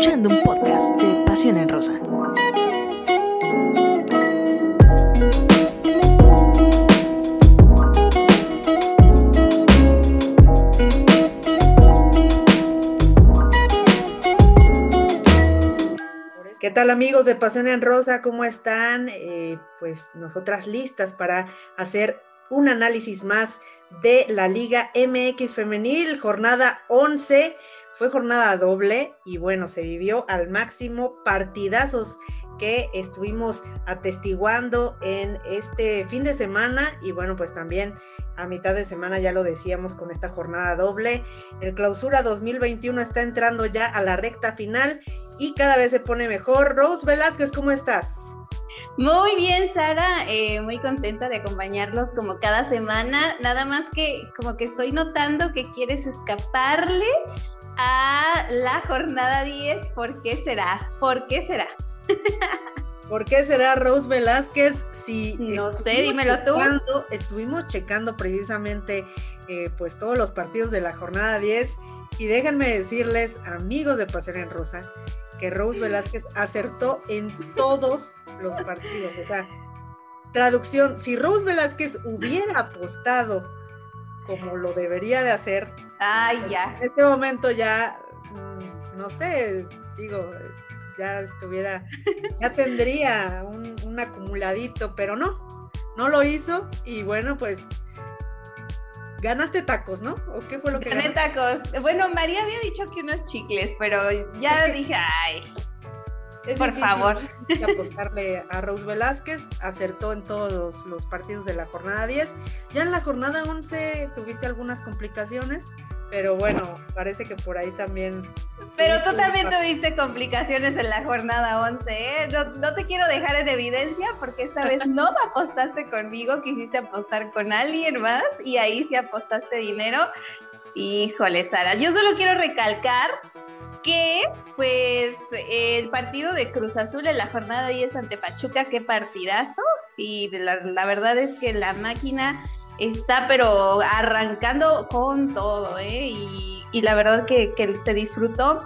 escuchando un podcast de Pasión en Rosa. ¿Qué tal amigos de Pasión en Rosa? ¿Cómo están? Eh, pues nosotras listas para hacer un análisis más de la Liga MX Femenil, jornada 11. Fue jornada doble y bueno, se vivió al máximo partidazos que estuvimos atestiguando en este fin de semana y bueno, pues también a mitad de semana ya lo decíamos con esta jornada doble. El clausura 2021 está entrando ya a la recta final y cada vez se pone mejor. Rose Velázquez, ¿cómo estás? Muy bien, Sara, eh, muy contenta de acompañarlos como cada semana. Nada más que como que estoy notando que quieres escaparle a la jornada 10. ¿Por qué será? ¿Por qué será? ¿Por qué será Rose Velázquez si no sé, dímelo tú? Estuvimos checando precisamente eh, pues todos los partidos de la jornada 10 y déjenme decirles, amigos de Pasión en Rosa, que Rose Velázquez acertó en todos los partidos. O sea, traducción, si Rose Velázquez hubiera apostado como lo debería de hacer, Ay, pues, ya. en este momento ya, mm, no sé, digo, ya estuviera, ya tendría un, un acumuladito, pero no, no lo hizo y bueno, pues Ganaste tacos, ¿no? ¿O qué fue lo que Gané tacos. Bueno, María había dicho que unos chicles, pero ya dije, ay. Por favor. apostarle a Rose Velázquez, acertó en todos los partidos de la jornada 10. Ya en la jornada 11 tuviste algunas complicaciones, pero bueno, parece que por ahí también. Pero tú también tuviste complicaciones en la jornada 11, ¿eh? No, te quiero dejar en evidencia porque esta vez no apostaste conmigo, quisiste apostar con alguien más y ahí sí apostaste dinero. Híjole, Sara, yo solo quiero recalcar que pues el partido de Cruz Azul en la jornada 10 ante Pachuca, qué partidazo. Y la, verdad es que la máquina está pero arrancando con todo, ¿eh? Y, la verdad que, se disfrutó.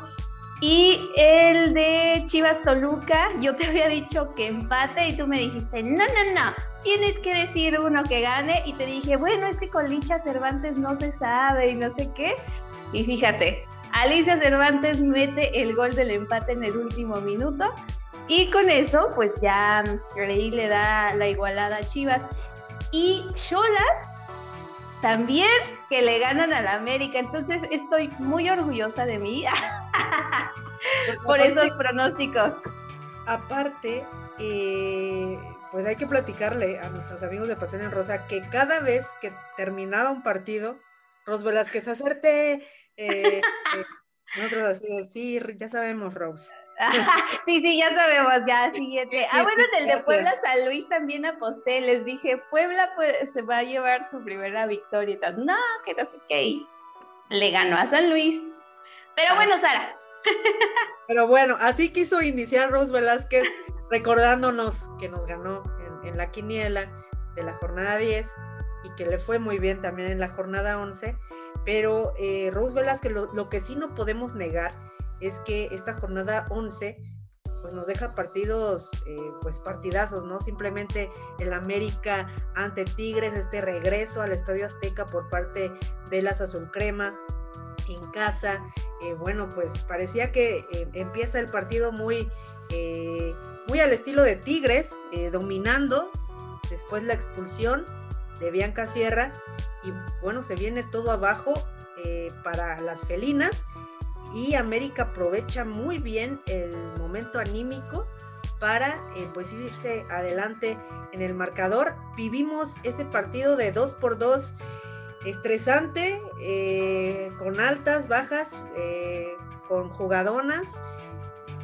Y el de Chivas Toluca, yo te había dicho que empate y tú me dijiste, no, no, no, tienes que decir uno que gane. Y te dije, bueno, es que con Licha Cervantes no se sabe y no sé qué. Y fíjate, Alicia Cervantes mete el gol del empate en el último minuto. Y con eso, pues ya ahí le da la igualada a Chivas. Y Cholas también que le ganan a la América. Entonces estoy muy orgullosa de mí por esos pronósticos. Aparte, eh, pues hay que platicarle a nuestros amigos de Pasión en Rosa que cada vez que terminaba un partido, Ros Velázquez, hacerte... Eh, eh, nosotros así, sí, ya sabemos, Rose. sí, sí, ya sabemos, ya, siguiente. Ah, bueno, en el de Puebla San Luis también aposté, les dije, Puebla pues, se va a llevar su primera victoria y tal. No, que no sé qué. Le ganó a San Luis. Pero ah. bueno, Sara. Pero bueno, así quiso iniciar Rose Velázquez recordándonos que nos ganó en, la quiniela de la jornada 10 y que le fue muy bien también en la jornada 11. Pero eh, Rose lo que sí no podemos negar es que esta jornada 11 pues nos deja partidos, eh, pues partidazos, ¿no? Simplemente el América ante Tigres, este regreso al Estadio Azteca por parte de las Azul Crema en casa. Eh, bueno, pues parecía que eh, empieza el partido muy, muy al estilo de Tigres, dominando, después la expulsión de Bianca Sierra y bueno, se viene todo abajo para las felinas y América aprovecha muy bien el momento anímico para eh, pues irse adelante en el marcador. Vivimos ese partido de 2 por 2 estresante, eh, con altas, bajas, eh, con jugadonas.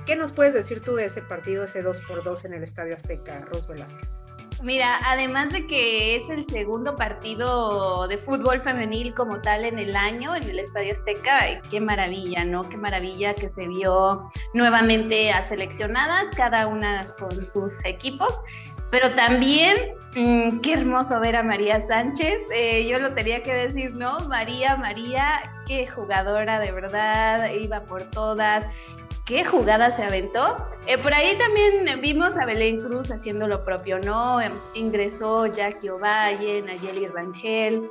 ¿Qué nos puedes decir tú de ese partido, ese 2 por 2 en el Estadio Azteca, Ros Velázquez? Mira, además de que es el segundo partido de fútbol femenil como tal en el año en el Estadio Azteca, qué maravilla, ¿no? Qué maravilla que se vio nuevamente a seleccionadas, cada una con sus equipos, pero también mm, qué hermoso ver a María Sánchez, eh, yo lo tenía que decir, ¿no? María, María, qué jugadora de verdad, iba por todas, qué jugada se aventó. Eh, por ahí también vimos a Belén Cruz haciendo lo propio, ¿no? Em, ingresó Jackie Ovalle, Nayeli Rangel,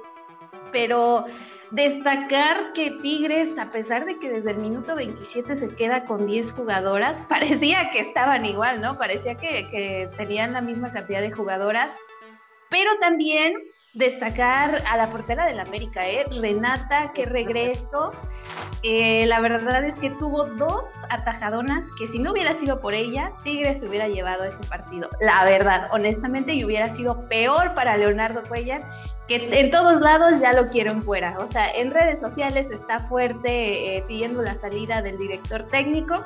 pero destacar que Tigres, a pesar de que desde el minuto 27 se queda con 10 jugadoras, parecía que estaban igual, ¿no? Parecía que, que tenían la misma cantidad de jugadoras, pero también destacar a la portera del América, ¿eh? Renata, qué regreso. Eh, la verdad es que tuvo dos atajadonas que si no hubiera sido por ella, Tigres hubiera llevado ese partido. La verdad, honestamente, y hubiera sido peor para Leonardo Cuellar, que en todos lados ya lo quieren fuera. O sea, en redes sociales está fuerte eh, pidiendo la salida del director técnico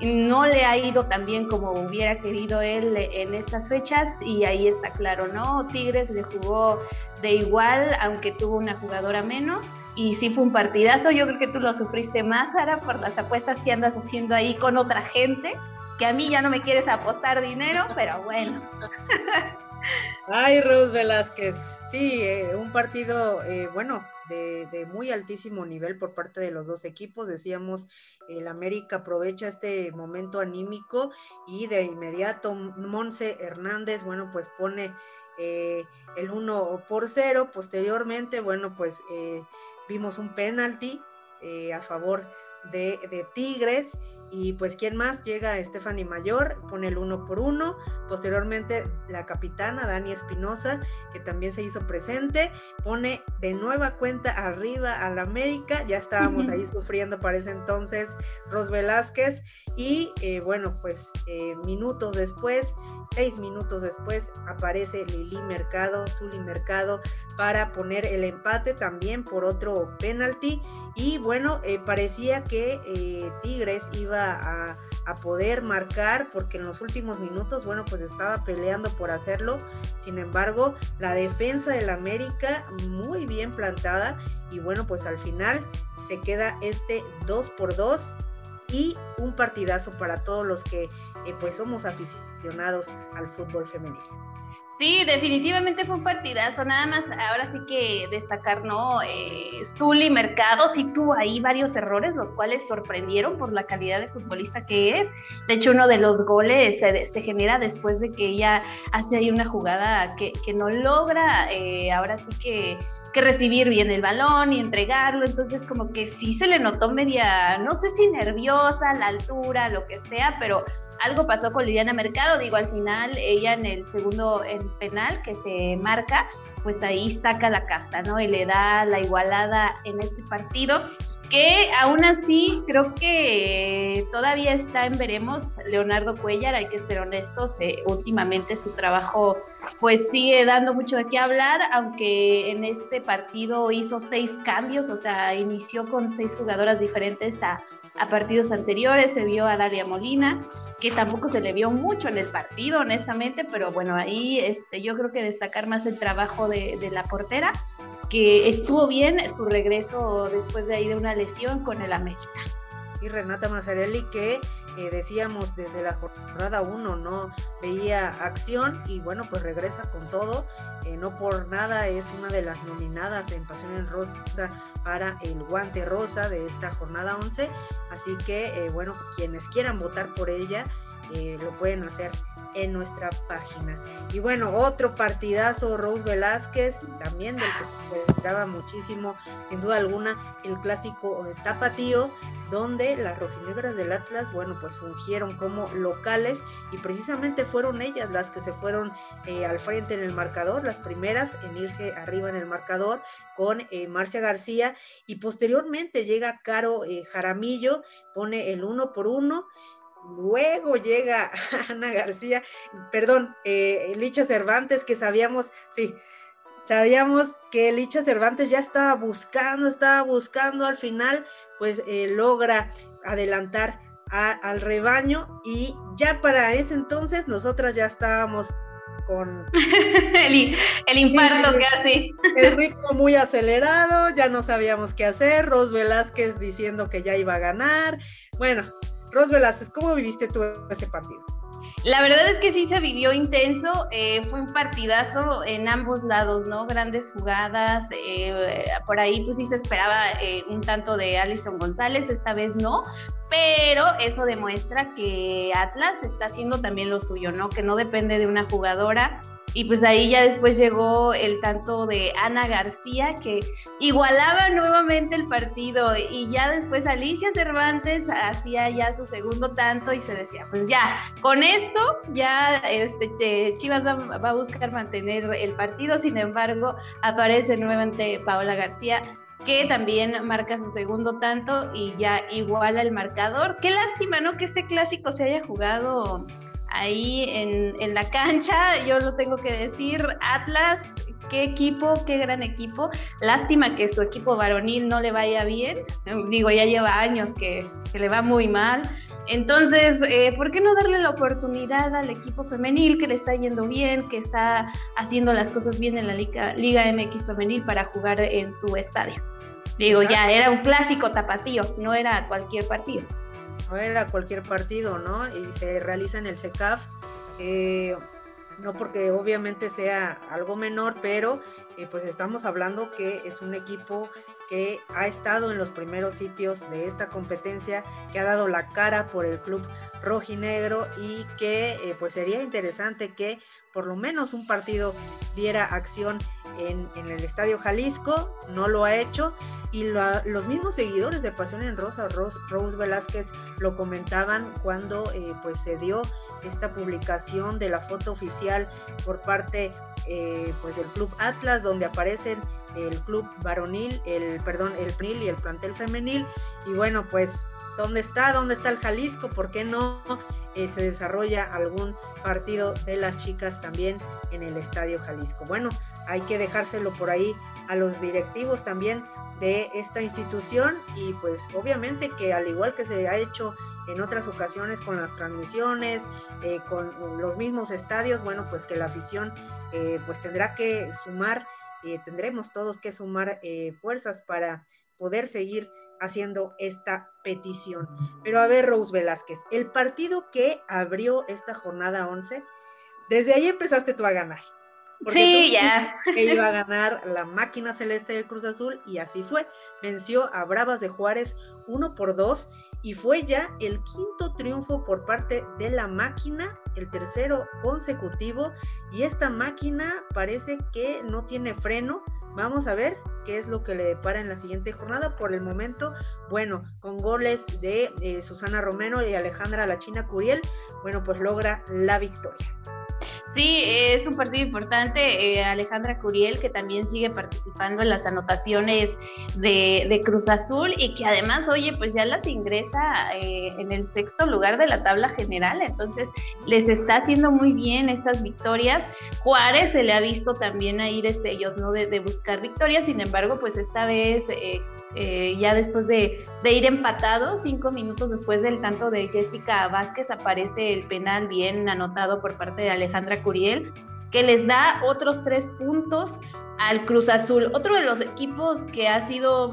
no le ha ido tan bien como hubiera querido él en estas fechas y ahí está claro, ¿no? Tigres le jugó de igual, aunque tuvo una jugadora menos y sí fue un partidazo. Yo creo que tú lo sufriste más, Sara, por las apuestas que andas haciendo ahí con otra gente, que a mí ya no me quieres apostar dinero, pero bueno. Ay, Rose Velázquez, sí, eh, un partido, eh, bueno, de, muy altísimo nivel por parte de los dos equipos. Decíamos, el América aprovecha este momento anímico y de inmediato Monse Hernández, bueno, pues pone eh, el 1 por 0. Posteriormente, bueno, pues eh, vimos un penalti eh, a favor de, de Tigres y pues, ¿quién más? Llega Stephanie Mayor, pone el uno por uno. Posteriormente, la capitana Dani Espinosa, que también se hizo presente, pone de nueva cuenta arriba al América. Ya estábamos ahí sufriendo para ese entonces Ros Velázquez. Y eh, bueno, pues eh, minutos después, seis minutos después, aparece Lili Mercado, Zuli Mercado, para poner el empate también por otro penalti. Y bueno, eh, parecía que Tigres iba a, poder marcar porque en los últimos minutos, bueno, pues estaba peleando por hacerlo. Sin embargo, la defensa del América muy bien plantada y bueno, pues al final se queda este 2 por 2 y un partidazo para todos los que eh, pues somos aficionados al fútbol femenino. Sí, definitivamente fue un partidazo. Nada más, ahora sí que destacar, ¿no? Eh, Zully Mercado sí tuvo ahí varios errores, los cuales sorprendieron por la calidad de futbolista que es. De hecho, uno de los goles se, genera después de que ella hace ahí una jugada que, no logra, eh, ahora sí que que recibir bien el balón y entregarlo, entonces como que sí se le notó media, no sé si nerviosa, la altura, lo que sea, pero algo pasó con Liliana Mercado, digo, al final ella en el segundo en penal que se marca, pues ahí saca la casta, ¿no? Y le da la igualada en este partido, que aún así creo que todavía está en veremos Leonardo Cuellar, hay que ser honestos, eh, últimamente su trabajo pues sigue dando mucho de qué hablar, aunque en este partido hizo seis cambios, o sea, inició con seis jugadoras diferentes a a partidos anteriores, se vio a Daria Molina, que tampoco se le vio mucho en el partido, honestamente, pero bueno, ahí este, yo creo que destacar más el trabajo de, de la portera, que estuvo bien su regreso después de ahí de una lesión con el América y Renata Mazzarelli que eh, decíamos desde la jornada 1 no veía acción y bueno pues regresa con todo. Eh, no por nada es una de las nominadas en Pasión en Rosa para el guante rosa de esta jornada 11 así que eh, bueno quienes quieran votar por ella lo pueden hacer en nuestra página. Y bueno, otro partidazo, Rose Velázquez, también del que se esperaba muchísimo, sin duda alguna, el clásico de Tapatío, donde las rojinegras del Atlas, bueno, pues fungieron como locales y precisamente fueron ellas las que se fueron eh, al frente en el marcador, las primeras en irse arriba en el marcador con eh, Marcia García y posteriormente llega Caro eh, Jaramillo, pone el uno por uno Luego llega Ana García, perdón, eh, Licha Cervantes, que sabíamos, sí, sabíamos que Licha Cervantes ya estaba buscando, estaba buscando al final, pues eh, logra adelantar al rebaño y ya para ese entonces nosotras ya estábamos con el, el infarto casi. El ritmo muy acelerado, ya no sabíamos qué hacer, Ros Velázquez diciendo que ya iba a ganar. Bueno, Ros Velázquez, ¿cómo viviste tú ese partido? La verdad es que sí se vivió intenso, eh, fue un partidazo en ambos lados, ¿no? Grandes jugadas, eh, por ahí pues sí se esperaba eh, un tanto de Alison González, esta vez no, pero eso demuestra que Atlas está haciendo también lo suyo, ¿no? Que no depende de una jugadora. Y pues ahí ya después llegó el tanto de Ana García que igualaba nuevamente el partido y ya después Alicia Cervantes hacía ya su segundo tanto y se decía, pues ya, con esto ya este, Chivas va, va a buscar mantener el partido, sin embargo aparece nuevamente Paola García que también marca su segundo tanto y ya iguala el marcador. Qué lástima, ¿no? Que este clásico se haya jugado ahí en, en la cancha, yo lo tengo que decir, Atlas, qué equipo, qué gran equipo. Lástima que su equipo varonil no le vaya bien. Digo, ya lleva años que, que le va muy mal. Entonces, eh, ¿por qué no darle la oportunidad al equipo femenil que le está yendo bien, que está haciendo las cosas bien en la Liga, Liga MX femenil para jugar en su estadio? Digo, ya era un clásico tapatío, no era cualquier partido. No era cualquier partido, ¿no? Y se realiza en el CECAF. Eh, no porque obviamente sea algo menor, pero eh, pues estamos hablando que es un equipo que ha estado en los primeros sitios de esta competencia, que ha dado la cara por el club rojinegro y que eh, pues sería interesante que por lo menos un partido diera acción en, el Estadio Jalisco, no lo ha hecho y los mismos seguidores de Pasión en Rosa, Rose, Velázquez, lo comentaban cuando eh, pues se dio esta publicación de la foto oficial por parte eh, pues del Club Atlas, donde aparecen el club varonil, el perdón, el PRIL y el plantel femenil. Y bueno, pues, ¿dónde está? ¿Dónde está el Jalisco? ¿Por qué no eh, se desarrolla algún partido de las chicas también en el Estadio Jalisco? Bueno, hay que dejárselo por ahí a los directivos también de esta institución y pues obviamente que al igual que se ha hecho en otras ocasiones con las transmisiones, eh, con los mismos estadios, bueno, pues que la afición eh, pues tendrá que sumar eh, tendremos todos que sumar fuerzas para poder seguir haciendo esta petición. Pero a ver, Rose Velázquez, el partido que abrió esta jornada 11, desde ahí empezaste tú a ganar. sí, ya. Que iba a ganar la máquina celeste del Cruz Azul y así fue. Venció a Bravas de Juárez uno por dos y fue ya el quinto triunfo por parte de la máquina, el tercero consecutivo y esta máquina parece que no tiene freno. Vamos a ver qué es lo que le depara en la siguiente jornada. Por el momento, bueno, con goles de eh, Susana Romero y Alejandra La China Curiel, bueno, pues logra la victoria. Sí, es un partido importante. Eh, Alejandra Curiel, que también sigue participando en las anotaciones de, Cruz Azul y que además, oye, pues ya las ingresa eh, en el sexto lugar de la tabla general. Entonces, les está haciendo muy bien estas victorias. Juárez se le ha visto también a ir ellos, ¿no? De, de buscar victorias. Sin embargo, pues esta vez eh, eh, ya después de, ir empatado, cinco minutos después del tanto de Jessica Vázquez, aparece el penal bien anotado por parte de Alejandra Curiel, que les da otros tres puntos al Cruz Azul, otro de los equipos que ha sido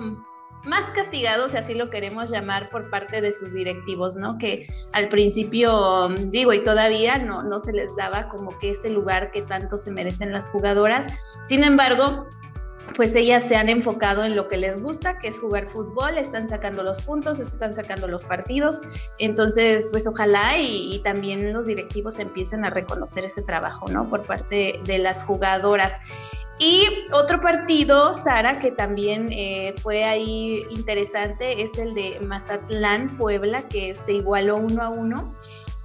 más castigado, si así lo queremos llamar, por parte de sus directivos, ¿no? Que al principio, digo, y todavía no, no se les daba como que ese lugar que tanto se merecen las jugadoras. Sin embargo, pues ellas se han enfocado en lo que les gusta, que es jugar fútbol, están sacando los puntos, están sacando los partidos, entonces pues ojalá y, también los directivos empiecen a reconocer ese trabajo, ¿no? Por parte de las jugadoras. Y otro partido, Sara, que también eh, fue ahí interesante, es el de Mazatlán, Puebla, que se igualó uno a uno.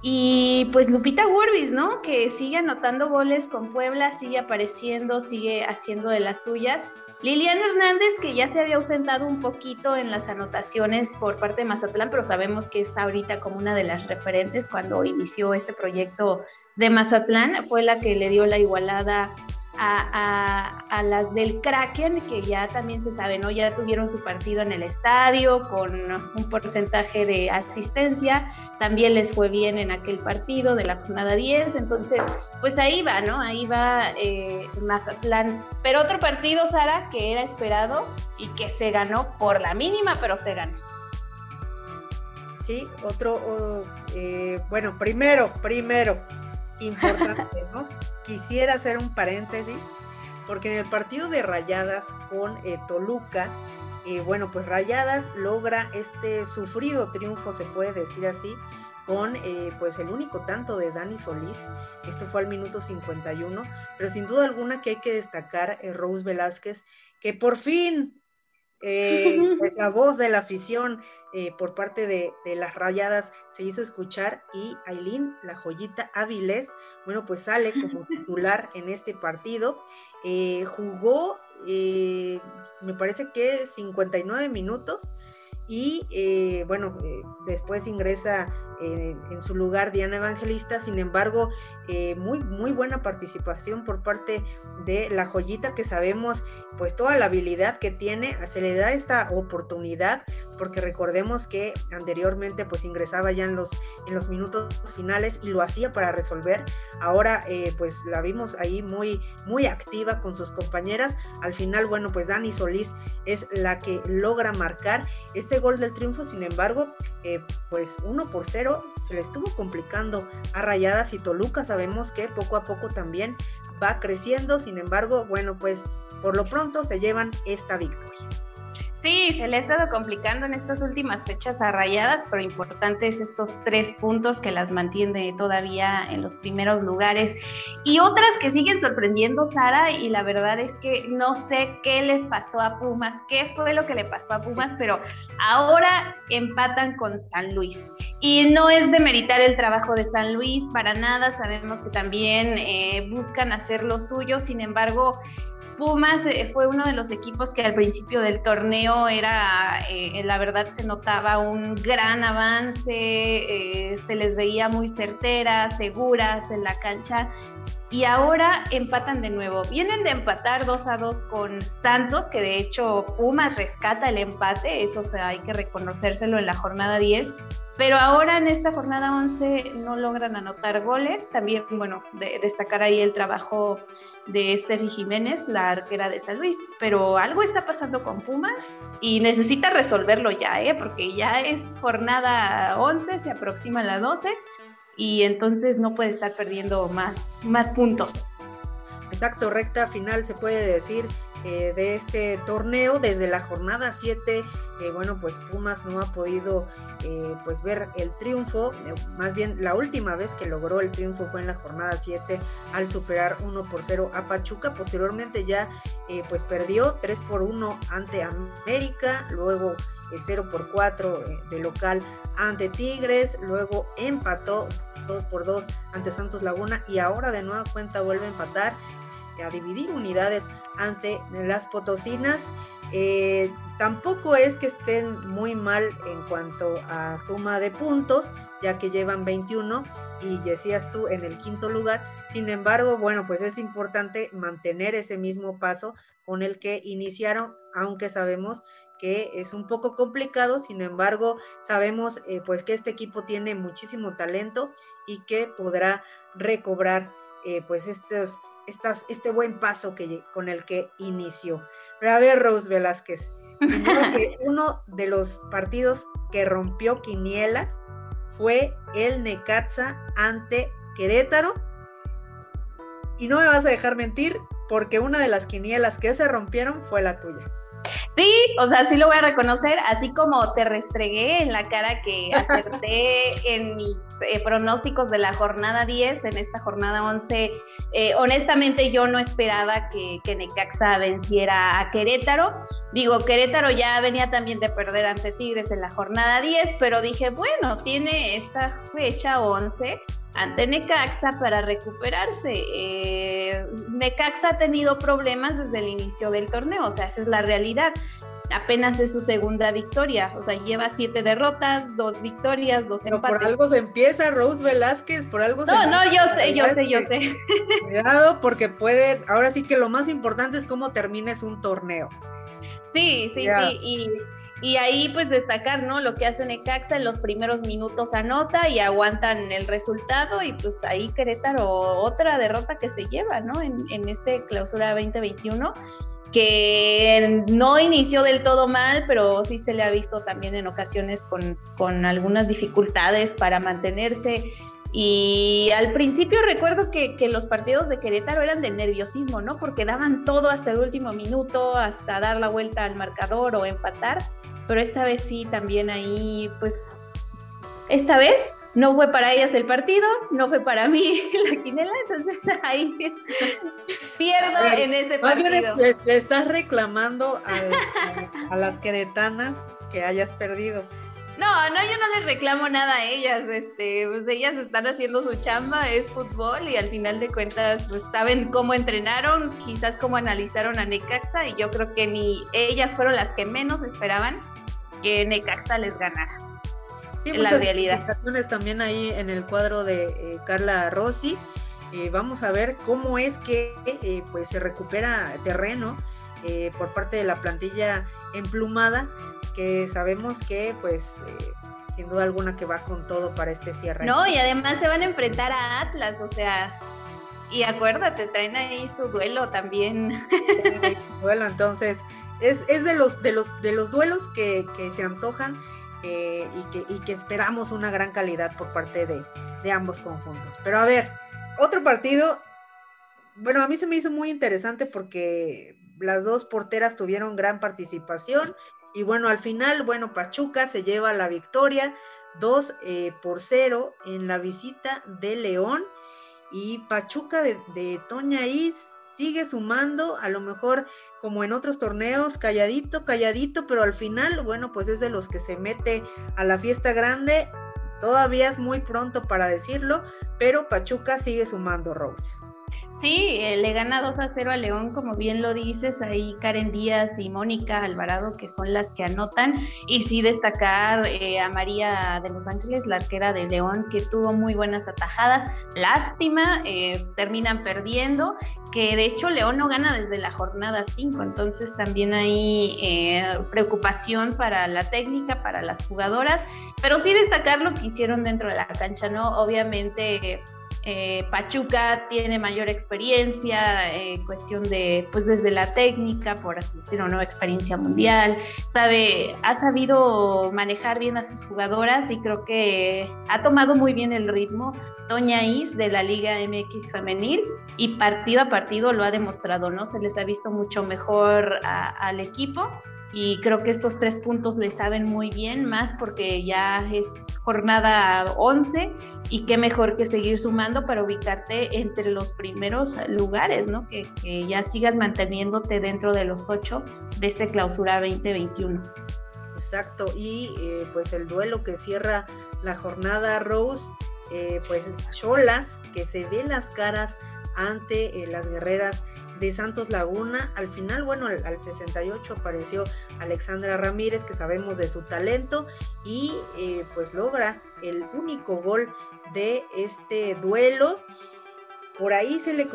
Y pues Lupita Gurbis, ¿no? Que sigue anotando goles con Puebla, sigue apareciendo, sigue haciendo de las suyas. Liliana Hernández, que ya se había ausentado un poquito en las anotaciones por parte de Mazatlán, pero sabemos que es ahorita como una de las referentes cuando inició este proyecto de Mazatlán, fue la que le dio la igualada a, las del Kraken, que ya también se sabe, ¿no? Ya tuvieron su partido en el estadio con un porcentaje de asistencia, también les fue bien en aquel partido de la jornada 10, entonces, pues ahí va, ¿no? Ahí va eh, Mazatlán. Pero otro partido, Sara, que era esperado y que se ganó por la mínima, pero se ganó. Sí, otro, eh, bueno, primero, primero, importante, ¿no? Quisiera hacer un paréntesis, porque en el partido de Rayadas con eh, Toluca, eh, bueno, pues Rayadas logra este sufrido triunfo, se puede decir así, con eh, pues el único tanto de Dani Solís. Esto fue al minuto 51, pero sin duda alguna que hay que destacar eh, Rose Velázquez, que por fin eh, pues la voz de la afición por parte de, las rayadas se hizo escuchar y Aileen, la joyita Áviles, bueno, pues sale como titular en este partido. jugó, me parece que 59 minutos y bueno, después ingresa en su lugar Diana Evangelista, sin embargo, eh, muy, muy buena participación por parte de la joyita que sabemos, pues toda la habilidad que tiene, se le da esta oportunidad, porque recordemos que anteriormente pues ingresaba ya en los, en los minutos finales y lo hacía para resolver, ahora eh, pues la vimos ahí muy, muy activa con sus compañeras, al final, bueno, pues Dani Solís es la que logra marcar este gol del triunfo, sin embargo, eh, pues uno por se le estuvo complicando a Rayadas y Toluca sabemos que poco a poco también va creciendo, sin embargo, bueno, pues por lo pronto se llevan esta victoria. Sí, se le ha estado complicando en estas últimas fechas a Rayadas, pero importantes estos tres puntos que las mantiene todavía en los primeros lugares. Y otras que siguen sorprendiendo, Sara, y la verdad es que no sé qué les pasó a Pumas, qué fue lo que le pasó a Pumas, pero ahora empatan con San Luis. Y no es de meritar el trabajo de San Luis para nada, sabemos que también eh, buscan hacer lo suyo, sin embargo, Pumas eh, fue uno de los equipos que al principio del torneo era, eh, la verdad se notaba un gran avance, eh, se les veía muy certeras, seguras en la cancha y ahora empatan de nuevo. Vienen de empatar 2 a 2 con Santos, que de hecho Pumas rescata el empate, eso hay que reconocérselo en la jornada 10, pero ahora en esta jornada 11 no logran anotar goles. También, bueno, destacar ahí el trabajo de Esther Jiménez, la arquera de San Luis, pero algo está pasando con Pumas y necesita resolverlo ya, ¿eh? porque ya es jornada 11, se aproxima la 12 y entonces no puede estar perdiendo más, más puntos. Exacto, recta final se puede decir eh, de este torneo desde la jornada 7 eh, bueno pues Pumas no ha podido eh, pues ver el triunfo más bien la última vez que logró el triunfo fue en la jornada 7 al superar 1 por 0 a Pachuca posteriormente ya pues perdió 3 por 1 ante América luego 0 por 4 de local ante Tigres, luego empató 2 por 2 ante Santos Laguna y ahora de nueva cuenta vuelve a empatar a dividir unidades ante las potosinas. Eh, tampoco es que estén muy mal en cuanto a suma de puntos, ya que llevan 21 y decías tú en el quinto lugar. Sin embargo, bueno, pues es importante mantener ese mismo paso con el que iniciaron, aunque sabemos que es un poco complicado, sin embargo, sabemos eh, pues que este equipo tiene muchísimo talento y que podrá recobrar eh, pues estos, estas, este buen paso que, con el que inició. Pero a ver, Rose Velázquez, que uno de los partidos que rompió quinielas fue el Necaxa ante Querétaro. Y no me vas a dejar mentir, porque una de las quinielas que se rompieron fue la tuya. Sí, o sea, sí lo voy a reconocer, así como te restregué en la cara que acerté en mis eh, pronósticos de la jornada 10, en esta jornada 11, eh, honestamente yo no esperaba que, que, Necaxa venciera a Querétaro. Digo, Querétaro ya venía también de perder ante Tigres en la jornada 10, pero dije, bueno, tiene esta fecha 11 ante Necaxa para recuperarse. Eh, Necaxa ha tenido problemas desde el inicio del torneo, o sea, esa es la realidad. Apenas es su segunda victoria, o sea, lleva siete derrotas, dos victorias, dos Pero Por algo se empieza, Rose Velázquez, por algo no, se No, no, yo sé, yo sé, yo sé. Cuidado, porque puede, ahora sí que lo más importante es cómo termines un torneo. Sí, sí, sí, y y ahí pues destacar, ¿no? Lo que hace Necaxa en los primeros minutos anota y aguantan el resultado y pues ahí Querétaro otra derrota que se lleva, ¿no? En, en este clausura 2021 que no inició del todo mal, pero sí se le ha visto también en ocasiones con, con algunas dificultades para mantenerse Y al principio recuerdo que, que, los partidos de Querétaro eran de nerviosismo, ¿no? Porque daban todo hasta el último minuto, hasta dar la vuelta al marcador o empatar. Pero esta vez sí, también ahí, pues, esta vez no fue para ellas el partido, no fue para mí la quinela, entonces ahí pierdo en ese partido. Le, le, estás reclamando a, a las queretanas que hayas perdido. No, no, yo no les reclamo nada a ellas, este, pues ellas están haciendo su chamba, es fútbol y al final de cuentas pues saben cómo entrenaron, quizás cómo analizaron a Necaxa y yo creo que ni ellas fueron las que menos esperaban que Necaxa les ganara. Sí, en muchas la realidad. también ahí en el cuadro de eh, Carla Rossi. Eh, vamos a ver cómo es que eh, pues se recupera terreno por parte de la plantilla emplumada que sabemos que pues eh, sin duda alguna que va con todo para este cierre. No, y además se van a enfrentar a Atlas, o sea, y acuérdate, traen ahí su duelo también. duelo, entonces, es, es, de los de los de los duelos que, que se antojan eh, y, que, y que esperamos una gran calidad por parte de, de ambos conjuntos. Pero a ver, otro partido, bueno, a mí se me hizo muy interesante porque las dos porteras tuvieron gran participación y bueno, al final, bueno, Pachuca se lleva la victoria 2 eh, por 0 en la visita de León. Y Pachuca de, de Toña Is sigue sumando, a lo mejor como en otros torneos, calladito, calladito, pero al final, bueno, pues es de los que se mete a la fiesta grande. Todavía es muy pronto para decirlo, pero Pachuca sigue sumando, Rose. Sí, eh, le gana 2 a 0 a León, como bien lo dices, ahí Karen Díaz y Mónica Alvarado, que son las que anotan, y sí destacar eh, a María de Los Ángeles, la arquera de León, que tuvo muy buenas atajadas. Lástima, eh, terminan perdiendo, que de hecho León no gana desde la jornada 5, entonces también hay preocupación para la técnica, para las jugadoras, pero sí destacar lo que hicieron dentro de la cancha, ¿no? Obviamente eh, Pachuca tiene mayor experiencia, en eh, cuestión de, pues desde la técnica, por así decirlo, nueva experiencia mundial, sabe, ha sabido manejar bien a sus jugadoras y creo que ha tomado muy bien el ritmo. Toña Is de la Liga MX Femenil y partido a partido lo ha demostrado, ¿no? Se les ha visto mucho mejor al equipo y creo que estos tres puntos le saben muy bien, más porque ya es jornada 11 y qué mejor que seguir sumando para ubicarte entre los primeros lugares, ¿no? Que, ya sigas manteniéndote dentro de los ocho de este clausura 2021. Exacto, y eh, pues el duelo que cierra la jornada Rose, eh, pues Cholas, que se ve las caras ante eh, las guerreras de Santos Laguna. Al final, bueno, al, 68 apareció Alexandra Ramírez, que sabemos de su talento, y eh, pues logra el único gol de este duelo. Por ahí se le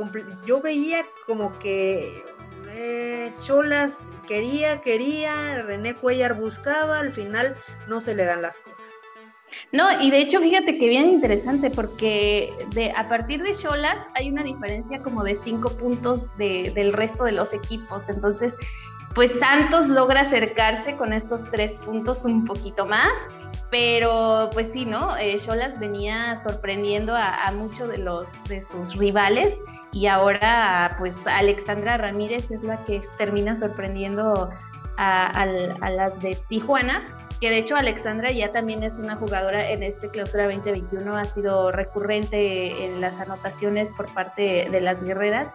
yo veía como que eh, quería, quería, René Cuellar buscaba, al final no se le dan las cosas. No, y de hecho, fíjate que bien interesante porque a partir de Cholas hay una diferencia como de cinco puntos del resto de los equipos. Entonces, pues Santos logra acercarse con estos tres puntos un poquito más, pero pues sí, ¿no? Eh, Cholas venía sorprendiendo a, muchos de los de sus rivales y ahora pues Alexandra Ramírez es la que termina sorprendiendo a las de Tijuana que de hecho Alexandra ya también es una jugadora en este clausura 2021, ha sido recurrente en las anotaciones por parte de las guerreras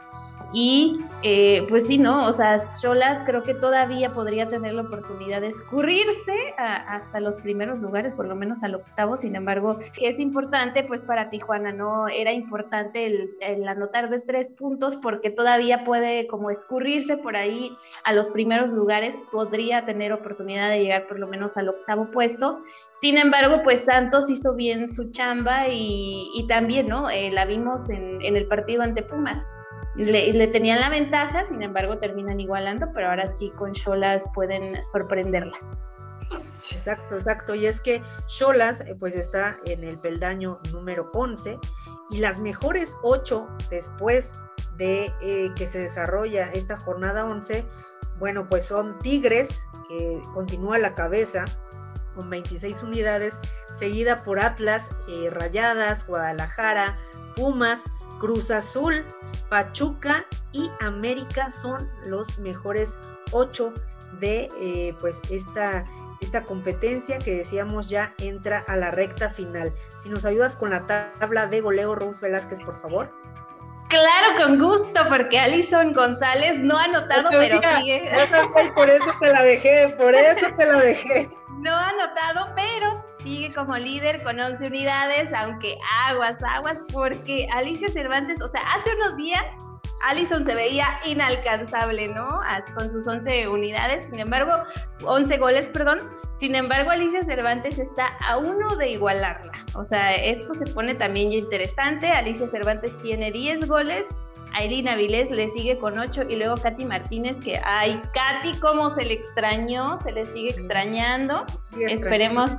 y eh, pues sí, ¿no? O sea, Cholas creo que todavía podría tener la oportunidad de escurrirse hasta los primeros lugares, por lo menos al octavo. Sin embargo, es importante, pues para Tijuana, ¿no? Era importante el, anotar de tres puntos porque todavía puede como escurrirse por ahí a los primeros lugares, podría tener oportunidad de llegar por lo menos al octavo puesto. Sin embargo, pues Santos hizo bien su chamba y, también, ¿no? Eh, la vimos en, en el partido ante Pumas le, tenían la ventaja, sin embargo terminan igualando, pero ahora sí con Cholas pueden sorprenderlas. Exacto, exacto. Y es que Cholas eh, pues está en el peldaño número 11 y las mejores 8 después de eh, que se desarrolla esta jornada 11, bueno, pues son Tigres, que continúa la cabeza, con 26 unidades, seguida por Atlas, eh, Rayadas, Guadalajara, Pumas, Cruz Azul, Pachuca y América son los mejores ocho de eh, pues esta, esta competencia que decíamos ya entra a la recta final. Si nos ayudas con la tabla de goleo, Rose Velázquez, por favor. Claro, con gusto, porque Alison González no ha anotado, pero sigue. Por eso te la dejé, por eso te la dejé. No ha anotado, pero sigue como líder con 11 unidades, aunque aguas, aguas, porque Alicia Cervantes, o sea, hace unos días Allison se veía inalcanzable, ¿no? Con sus 11 unidades, sin embargo, 11 goles, perdón. Sin embargo, Alicia Cervantes está a uno de igualarla. O sea, esto se pone también ya interesante. Alicia Cervantes tiene 10 goles. Aileen Avilés le sigue con 8 y luego Katy Martínez que, ay, Katy, cómo se le extrañó, se le sigue extrañando. Esperemos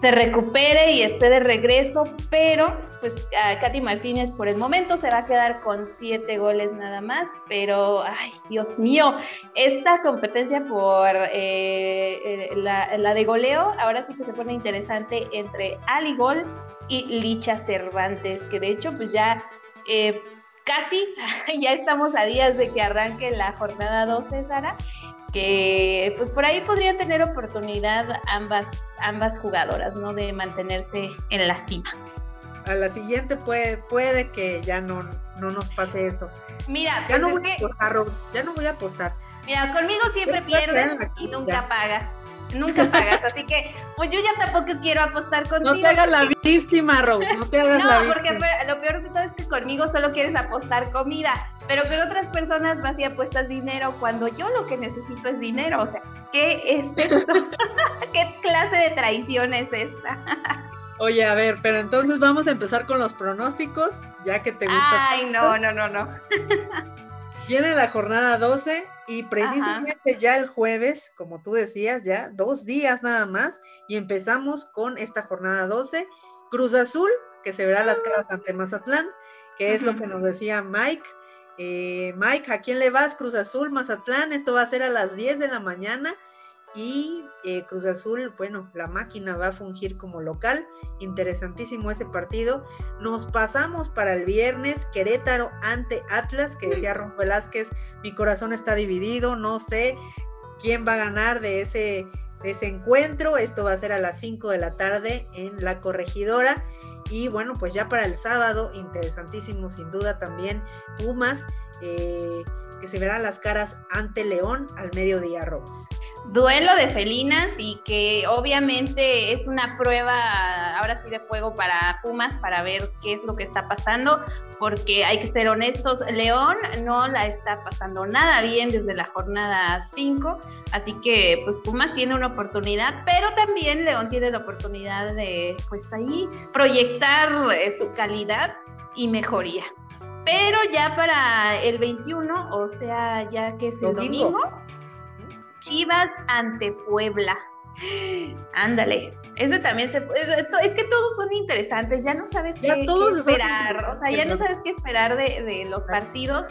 se recupere y esté de regreso, pero pues Katy Martínez por el momento se va a quedar con siete goles nada más, pero ay Dios mío, esta competencia por eh, eh, la, de goleo ahora sí que se pone interesante entre Ali Gol y Licha Cervantes, que de hecho pues ya eh, casi ya estamos a días de que arranque la jornada 12, Sara, que pues por ahí podrían tener oportunidad ambas, ambas jugadoras, ¿no? De mantenerse en la cima. A la siguiente puede, puede que ya no, no nos pase eso. Mira, ya no pues voy a apostar, Rose, ya no voy a apostar. Mira, conmigo siempre pierdes y nunca pagas. Nunca pagas, así que pues yo ya tampoco quiero apostar contigo. No te hagas la víctima, Rose, no te hagas la víctima. No, porque lo peor de todo es que conmigo solo quieres apostar comida, pero con otras personas vas y apuestas dinero cuando yo lo que necesito es dinero, o sea, ¿qué es esto? ¿Qué clase de traición es esta? Oye, a ver, pero entonces vamos a empezar con los pronósticos, ya que te gusta. Ay, no, no, no, no. Viene la jornada 12 y precisamente ya el jueves, como tú decías, ya dos días nada más y empezamos con esta jornada 12. Cruz Azul, que se verá las caras ante Mazatlán, que es lo que nos decía Mike. Eh, Mike, ¿a quién le vas? Cruz Azul, Mazatlán, esto va a ser a las 10 de la mañana y eh, Cruz Azul, bueno, la máquina va a fungir como local. Interesantísimo ese partido. Nos pasamos para el viernes, Querétaro ante Atlas, que decía Ron Velázquez, mi corazón está dividido, no sé quién va a ganar de ese, ese encuentro. Esto va a ser a las 5 de la tarde en la corregidora. Y bueno, pues ya para el sábado, interesantísimo sin duda también, Pumas. Eh, que se verán las caras ante León al mediodía, Rose duelo de felinas y que obviamente es una prueba ahora sí de fuego para Pumas para ver qué es lo que está pasando, porque hay que ser honestos, León no la está pasando nada bien desde la jornada 5, así que pues Pumas tiene una oportunidad, pero también León tiene la oportunidad de pues ahí proyectar eh, su calidad y mejoría. Pero ya para el 21, o sea, ya que es el domingo Chivas ante Puebla. Ándale, ese también se es, que todos son interesantes, ya no sabes qué, esperar, o sea, ya no sabes qué esperar de, de los partidos.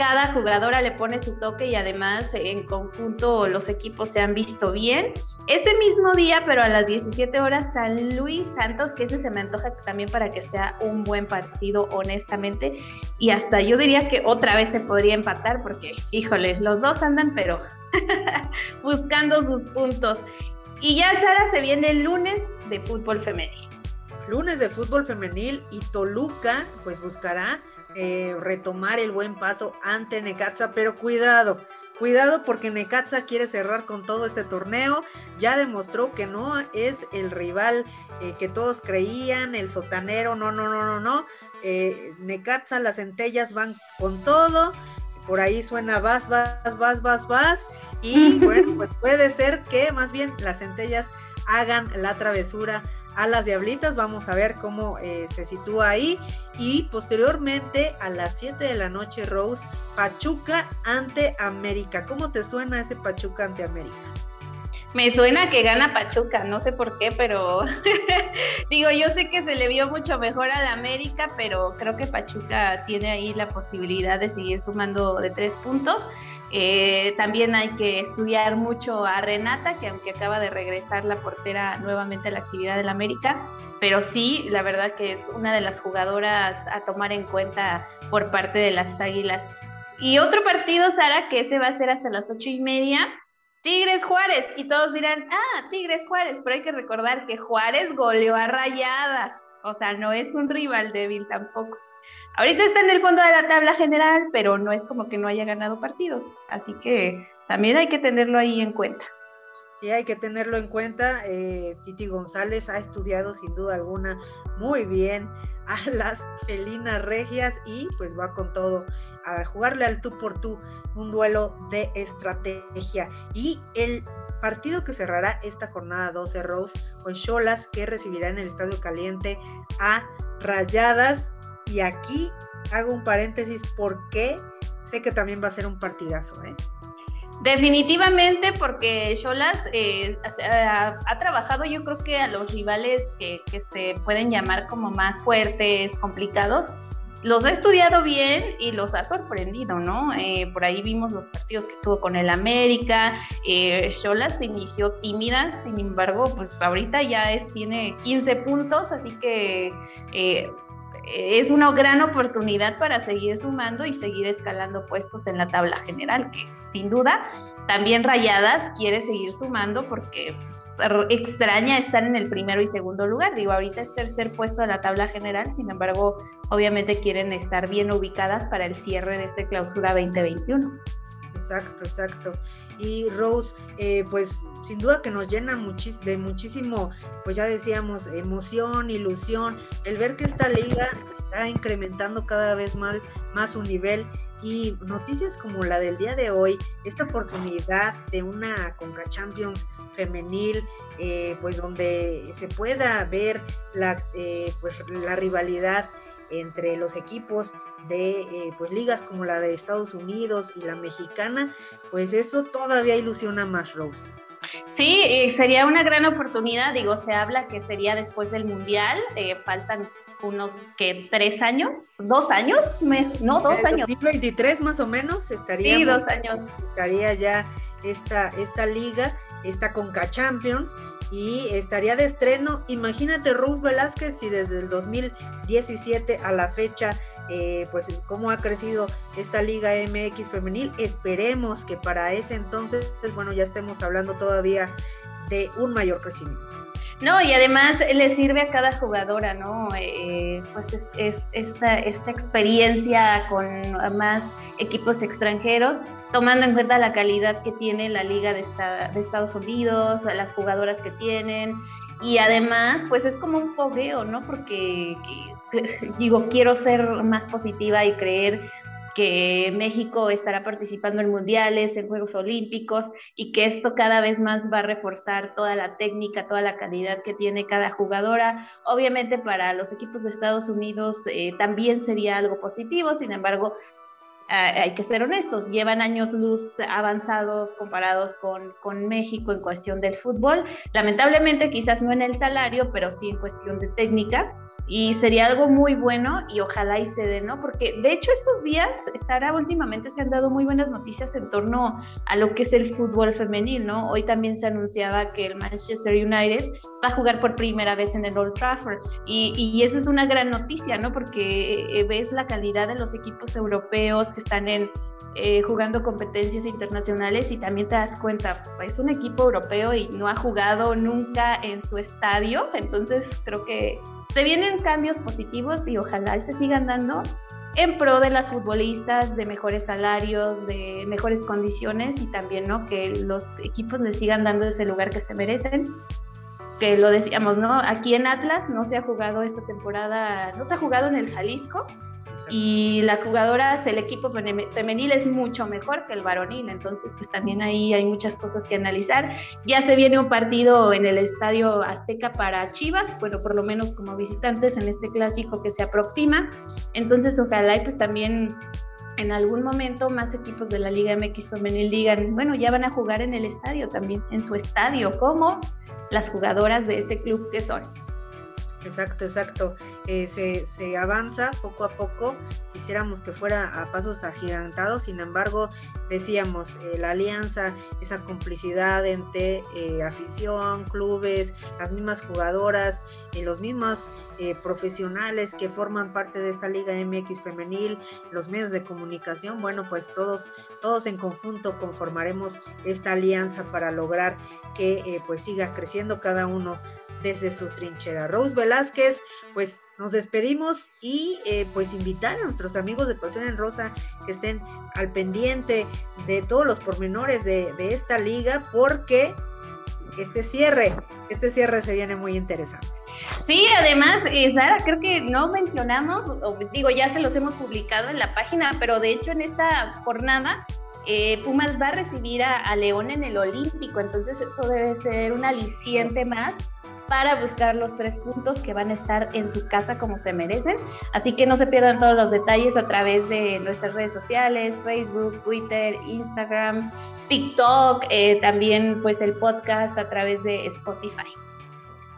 Cada jugadora le pone su toque y además en conjunto los equipos se han visto bien. Ese mismo día, pero a las 17 horas, San Luis Santos, que ese se me antoja también para que sea un buen partido, honestamente. Y hasta yo diría que otra vez se podría empatar, porque, híjole, los dos andan, pero buscando sus puntos. Y ya, Sara, se viene el lunes de fútbol femenil. Lunes de fútbol femenil y Toluca, pues buscará eh, retomar el buen paso ante Necaxa, pero cuidado, cuidado porque Necaxa quiere cerrar con todo este torneo, ya demostró que no es el rival eh, que todos creían, el sotanero, no, no, no, no, no. Eh, Necaxa, las centellas van con todo, por ahí suena vas, vas, vas, vas, vas. Y bueno, pues puede ser que más bien las centellas hagan la travesura a las Diablitas. Vamos a ver cómo eh, se sitúa ahí. Y posteriormente a las 7 de la noche, Rose, Pachuca ante América. ¿Cómo te suena ese Pachuca ante América? Me suena que gana Pachuca, no sé por qué, pero digo, yo sé que se le vio mucho mejor a la América, pero creo que Pachuca tiene ahí la posibilidad de seguir sumando de tres puntos. Eh, también hay que estudiar mucho a Renata, que aunque acaba de regresar la portera nuevamente a la actividad del América, pero sí, la verdad que es una de las jugadoras a tomar en cuenta por parte de las Águilas. Y otro partido, Sara, que ese va a ser hasta las ocho y media, Tigres Juárez, y todos dirán, ah, Tigres Juárez, pero hay que recordar que Juárez goleó a rayadas, o sea, no es un rival débil tampoco. Ahorita está en el fondo de la tabla general, pero no es como que no haya ganado partidos, así que también hay que tenerlo ahí en cuenta. Sí, hay que tenerlo en cuenta. Eh, Titi González ha estudiado sin duda alguna muy bien a las felinas regias y pues va con todo a jugarle al tú por tú, un duelo de estrategia. Y el partido que cerrará esta jornada 12 Rose con Cholas que recibirá en el Estadio Caliente a Rayadas. Y aquí hago un paréntesis porque sé que también va a ser un partidazo, ¿eh? Definitivamente, porque Cholas eh, ha, trabajado yo creo que a los rivales que, se pueden llamar como más fuertes, complicados, los ha estudiado bien y los ha sorprendido, ¿no? Eh, por ahí vimos los partidos que tuvo con el América, eh, Cholas inició tímida, sin embargo, pues ahorita ya es, tiene 15 puntos, así que eh, es una gran oportunidad para seguir sumando y seguir escalando puestos en la tabla general, que sin duda también Rayadas quiere seguir sumando porque pues, extraña estar en el primero y segundo lugar. Digo, ahorita es tercer puesto de la tabla general, sin embargo, obviamente quieren estar bien ubicadas para el cierre de esta clausura 2021. Exacto, exacto. Y Rose, eh, pues sin duda que nos llena de muchísimo, pues ya decíamos, emoción, ilusión, el ver que esta liga está incrementando cada vez más, más su nivel y noticias como la del día de hoy, esta oportunidad de una Conca Champions femenil, eh, pues donde se pueda ver la, eh, pues, la rivalidad entre los equipos de eh, pues ligas como la de Estados Unidos y la mexicana, pues eso todavía ilusiona más, Rose. Sí, sería una gran oportunidad, digo, se habla que sería después del Mundial, eh, faltan unos que tres años, dos años, no, dos años. 2023 más o menos estaría. Sí, dos años. Estaría ya esta, esta liga, esta Conca Champions, y estaría de estreno. Imagínate Rose Velázquez si desde el 2017 a la fecha, eh, pues cómo ha crecido esta Liga MX femenil. Esperemos que para ese entonces, bueno, ya estemos hablando todavía de un mayor crecimiento. No, y además le sirve a cada jugadora, ¿no? Eh, pues es, esta, esta experiencia con más equipos extranjeros tomando en cuenta la calidad que tiene la liga de, de Estados Unidos, las jugadoras que tienen, y además, pues es como un fogueo, ¿no? Porque digo, quiero ser más positiva y creer que México estará participando en mundiales, en Juegos Olímpicos y que esto cada vez más va a reforzar toda la técnica, toda la calidad que tiene cada jugadora. Obviamente para los equipos de Estados Unidos eh, también sería algo positivo, sin embargo, hay que ser honestos, llevan años luz avanzados comparados con, con, México en cuestión del fútbol. Lamentablemente quizás no en el salario, pero sí en cuestión de técnica. Y sería algo muy bueno y ojalá y se dé, ¿no? Porque de hecho estos días, estará últimamente se han dado muy buenas noticias en torno a lo que es el fútbol femenil, ¿no? Hoy también se anunciaba que el Manchester United va a jugar por primera vez en el Old Trafford. Y, y eso es una gran noticia, ¿no? Porque eh, ves la calidad de los equipos europeos que están en, eh, jugando competencias internacionales y también te das cuenta, es un equipo europeo y no ha jugado nunca en su estadio, entonces creo que se vienen cambios positivos y ojalá se sigan dando en pro de las futbolistas, de mejores salarios, de mejores condiciones y también ¿no? que los equipos le sigan dando ese lugar que se merecen. Que lo decíamos, ¿no? Aquí en Atlas no se ha jugado esta temporada, no se ha jugado en el Jalisco, y las jugadoras, el equipo femenil es mucho mejor que el varonil, entonces pues también ahí hay muchas cosas que analizar. Ya se viene un partido en el Estadio Azteca para Chivas, bueno, por lo menos como visitantes en este clásico que se aproxima, entonces ojalá y pues también en algún momento más equipos de la Liga MX femenil digan, bueno, ya van a jugar en el estadio también, en su estadio, como las jugadoras de este club que son. Exacto, exacto. Eh, se, se, avanza poco a poco. Quisiéramos que fuera a pasos agigantados, sin embargo, decíamos, eh, la alianza, esa complicidad entre eh, afición, clubes, las mismas jugadoras, los mismos profesionales que forman parte de esta Liga MX femenil, los medios de comunicación, bueno, pues todos, todos en conjunto conformaremos esta alianza para lograr que pues siga creciendo cada uno desde su trinchera. Rose Velázquez, pues nos despedimos y eh, pues invitar a nuestros amigos de Pasión en Rosa que estén al pendiente de todos los pormenores de, esta liga porque este cierre, este cierre se viene muy interesante. Sí, además, eh, Sara, creo que no mencionamos, o digo, ya se los hemos publicado en la página, pero de hecho en esta jornada eh, Pumas va a recibir a, a, León en el Olímpico, entonces eso debe ser un aliciente más para buscar los tres puntos que van a estar en su casa como se merecen. Así que no se pierdan todos los detalles a través de nuestras redes sociales, Facebook, Twitter, Instagram, TikTok, eh, también pues el podcast a través de Spotify.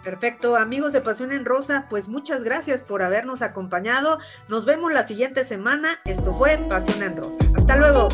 Perfecto, amigos de Pasión en Rosa, pues muchas gracias por habernos acompañado. Nos vemos la siguiente semana. Esto fue Pasión en Rosa. Hasta luego.